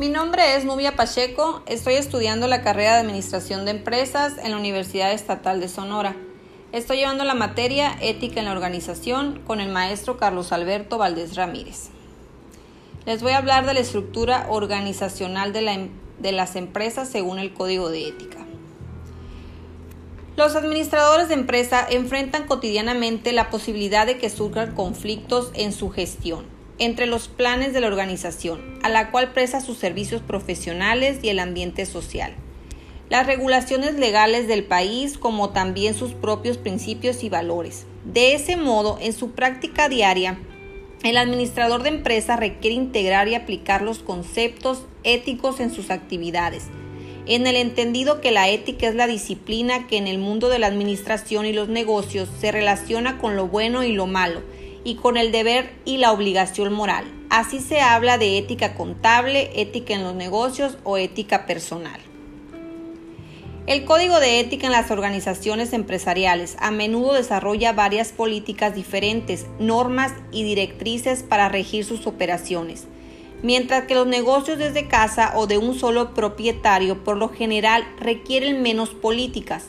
Mi nombre es Nubia Pacheco, estoy estudiando la carrera de Administración de Empresas en la Universidad Estatal de Sonora. Estoy llevando la materia Ética en la Organización con el maestro Carlos Alberto Valdés Ramírez. Les voy a hablar de la estructura organizacional de, em, las empresas según el Código de Ética. Los administradores de empresa enfrentan cotidianamente la posibilidad de que surjan conflictos en su gestión entre los planes de la organización, a la cual presta sus servicios profesionales y el ambiente social, las regulaciones legales del país como también sus propios principios y valores. De ese modo, en su práctica diaria, el administrador de empresa requiere integrar y aplicar los conceptos éticos en sus actividades, en el entendido que la ética es la disciplina que en el mundo de la administración y los negocios se relaciona con lo bueno y lo malo, y con el deber y la obligación moral. Así se habla de ética contable, ética en los negocios o ética personal. El Código de Ética en las organizaciones empresariales a menudo desarrolla varias políticas diferentes, normas y directrices para regir sus operaciones mientras que los negocios desde casa o de un solo propietario por lo general requieren menos políticas.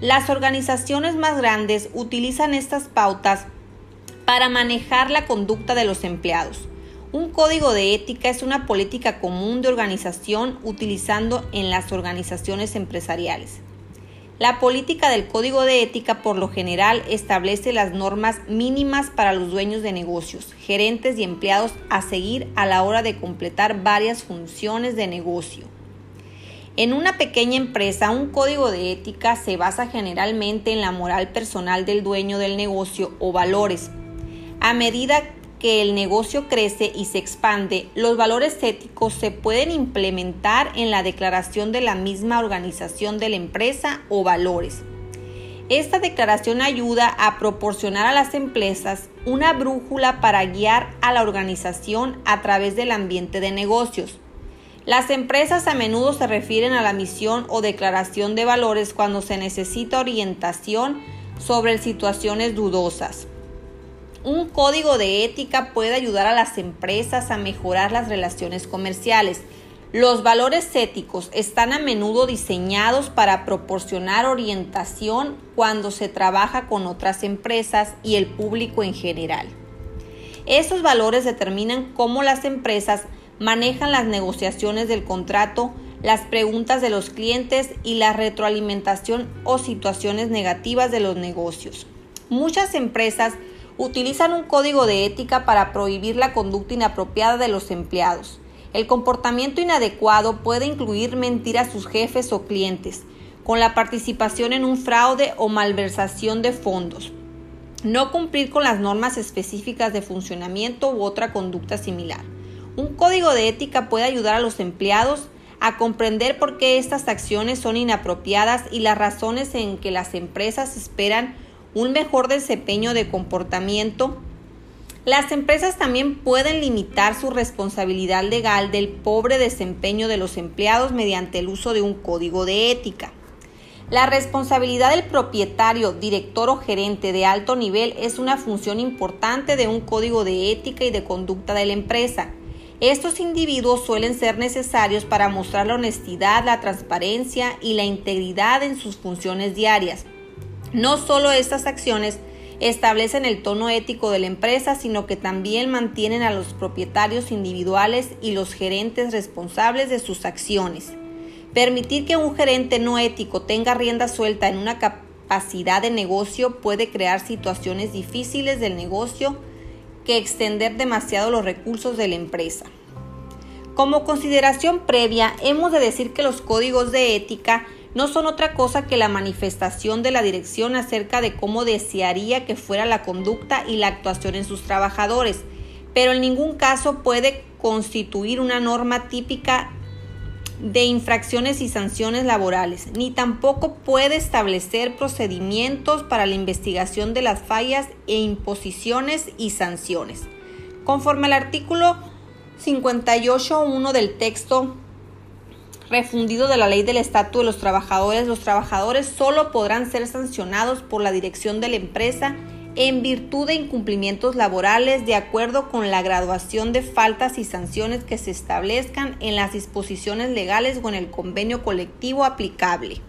Las organizaciones más grandes utilizan estas pautas para manejar la conducta de los empleados. Un código de ética es una política común de organización utilizando en las organizaciones empresariales. La política del código de ética por lo general establece las normas mínimas para los dueños de negocios, gerentes y empleados a seguir a la hora de completar varias funciones de negocio. En una pequeña empresa, un código de ética se basa generalmente en la moral personal del dueño del negocio o valores. A medida que el negocio crece y se expande, los valores éticos se pueden implementar en la declaración de la misma organización de la empresa o valores. Esta declaración ayuda a proporcionar a las empresas una brújula para guiar a la organización a través del ambiente de negocios. Las empresas a menudo se refieren a la misión o declaración de valores cuando se necesita orientación sobre situaciones dudosas. Un código de ética puede ayudar a las empresas a mejorar las relaciones comerciales. Los valores éticos están a menudo diseñados para proporcionar orientación cuando se trabaja con otras empresas y el público en general. Esos valores determinan cómo las empresas manejan las negociaciones del contrato, las preguntas de los clientes y la retroalimentación o situaciones negativas de los negocios. Muchas empresas utilizan un código de ética para prohibir la conducta inapropiada de los empleados. El comportamiento inadecuado puede incluir mentir a sus jefes o clientes, con la participación en un fraude o malversación de fondos, no cumplir con las normas específicas de funcionamiento u otra conducta similar. Un código de ética puede ayudar a los empleados a comprender por qué estas acciones son inapropiadas y las razones en que las empresas esperan un mejor desempeño de comportamiento, las empresas también pueden limitar su responsabilidad legal del pobre desempeño de los empleados mediante el uso de un código de ética. La responsabilidad del propietario, director o gerente de alto nivel es una función importante de un código de ética y de conducta de la empresa. Estos individuos suelen ser necesarios para mostrar la honestidad, la transparencia y la integridad en sus funciones diarias. No solo estas acciones establecen el tono ético de la empresa, sino que también mantienen a los propietarios individuales y los gerentes responsables de sus acciones. Permitir que un gerente no ético tenga rienda suelta en una capacidad de negocio puede crear situaciones difíciles del negocio que extender demasiado los recursos de la empresa. Como consideración previa, hemos de decir que los códigos de ética no son otra cosa que la manifestación de la dirección acerca de cómo desearía que fuera la conducta y la actuación en sus trabajadores, pero en ningún caso puede constituir una norma típica de infracciones y sanciones laborales, ni tampoco puede establecer procedimientos para la investigación de las fallas e imposiciones y sanciones. Conforme al artículo 58.1 del texto refundido de la ley del estatus de los trabajadores, los trabajadores solo podrán ser sancionados por la dirección de la empresa en virtud de incumplimientos laborales de acuerdo con la graduación de faltas y sanciones que se establezcan en las disposiciones legales o en el convenio colectivo aplicable.